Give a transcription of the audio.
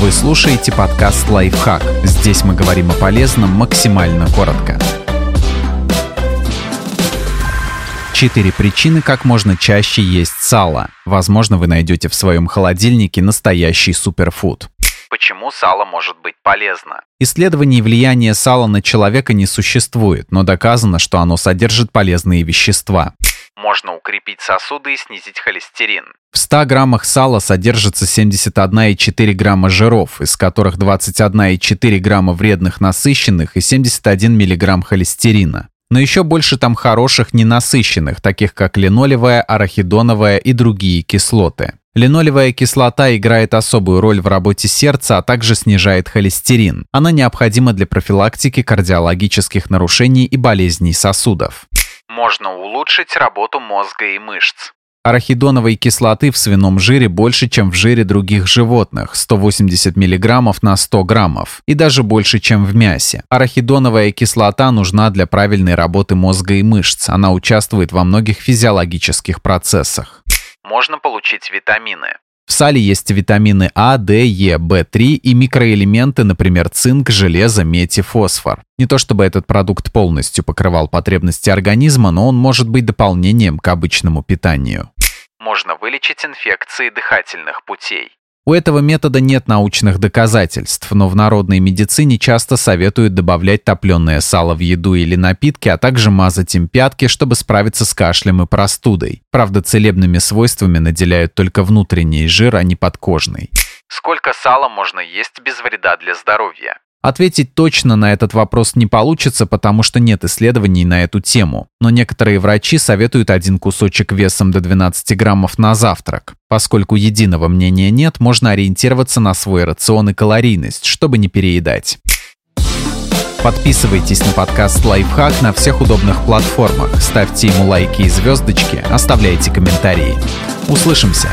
Вы слушаете подкаст «Лайфхак». Здесь мы говорим о полезном максимально коротко. Четыре причины, как можно чаще есть сало. Возможно, вы найдете в своем холодильнике настоящий суперфуд. Почему сало может быть полезно? Исследований влияния сала на человека не существует, но доказано, что оно содержит полезные вещества. Можно укрепить сосуды и снизить холестерин. В 100 граммах сала содержится 71,4 грамма жиров, из которых 21,4 грамма вредных насыщенных и 71 миллиграмм холестерина. Но еще больше там хороших ненасыщенных, таких как линолевая, арахидоновая и другие кислоты. Линолевая кислота играет особую роль в работе сердца, а также снижает холестерин. Она необходима для профилактики кардиологических нарушений и болезней сосудов. Можно улучшить работу мозга и мышц. Арахидоновой кислоты в свином жире больше, чем в жире других животных – 180 мг на 100 граммов, и даже больше, чем в мясе. Арахидоновая кислота нужна для правильной работы мозга и мышц. Она участвует во многих физиологических процессах. Можно получить витамины. В сале есть витамины А, D, Е, В3 и микроэлементы, например, цинк, железо, медь и фосфор. Не то чтобы этот продукт полностью покрывал потребности организма, но он может быть дополнением к обычному питанию. Можно вылечить инфекции дыхательных путей. У этого метода нет научных доказательств, но в народной медицине часто советуют добавлять топленое сало в еду или напитки, а также мазать им пятки, чтобы справиться с кашлем и простудой. Правда, целебными свойствами наделяют только внутренний жир, а не подкожный. Сколько сала можно есть без вреда для здоровья? Ответить точно на этот вопрос не получится, потому что нет исследований на эту тему. Но некоторые врачи советуют один кусочек весом до 12 граммов на завтрак. Поскольку единого мнения нет, можно ориентироваться на свой рацион и калорийность, чтобы не переедать. Подписывайтесь на подкаст «Лайфхак» на всех удобных платформах, ставьте ему лайки и звездочки, оставляйте комментарии. Услышимся!